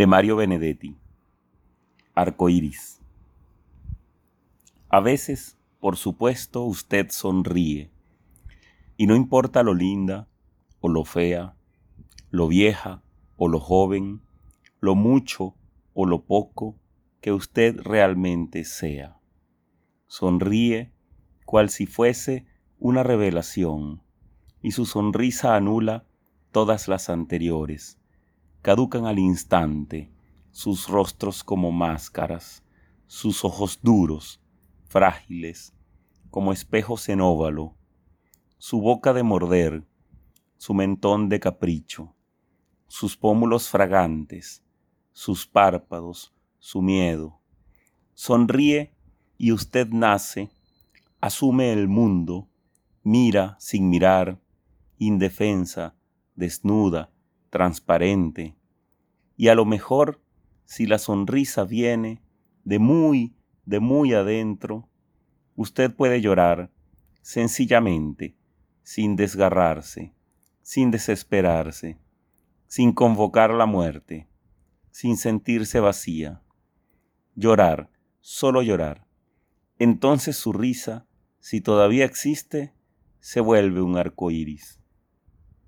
de Mario Benedetti. Arcoíris. A veces, por supuesto, usted sonríe, y no importa lo linda o lo fea, lo vieja o lo joven, lo mucho o lo poco que usted realmente sea. Sonríe cual si fuese una revelación, y su sonrisa anula todas las anteriores. Caducan al instante sus rostros como máscaras, sus ojos duros, frágiles, como espejos en óvalo, su boca de morder, su mentón de capricho, sus pómulos fragantes, sus párpados, su miedo. Sonríe y usted nace, asume el mundo, mira sin mirar, indefensa, desnuda, transparente. Y a lo mejor, si la sonrisa viene de muy, de muy adentro, usted puede llorar sencillamente, sin desgarrarse, sin desesperarse, sin convocar la muerte, sin sentirse vacía. Llorar, solo llorar. Entonces su risa, si todavía existe, se vuelve un arco iris.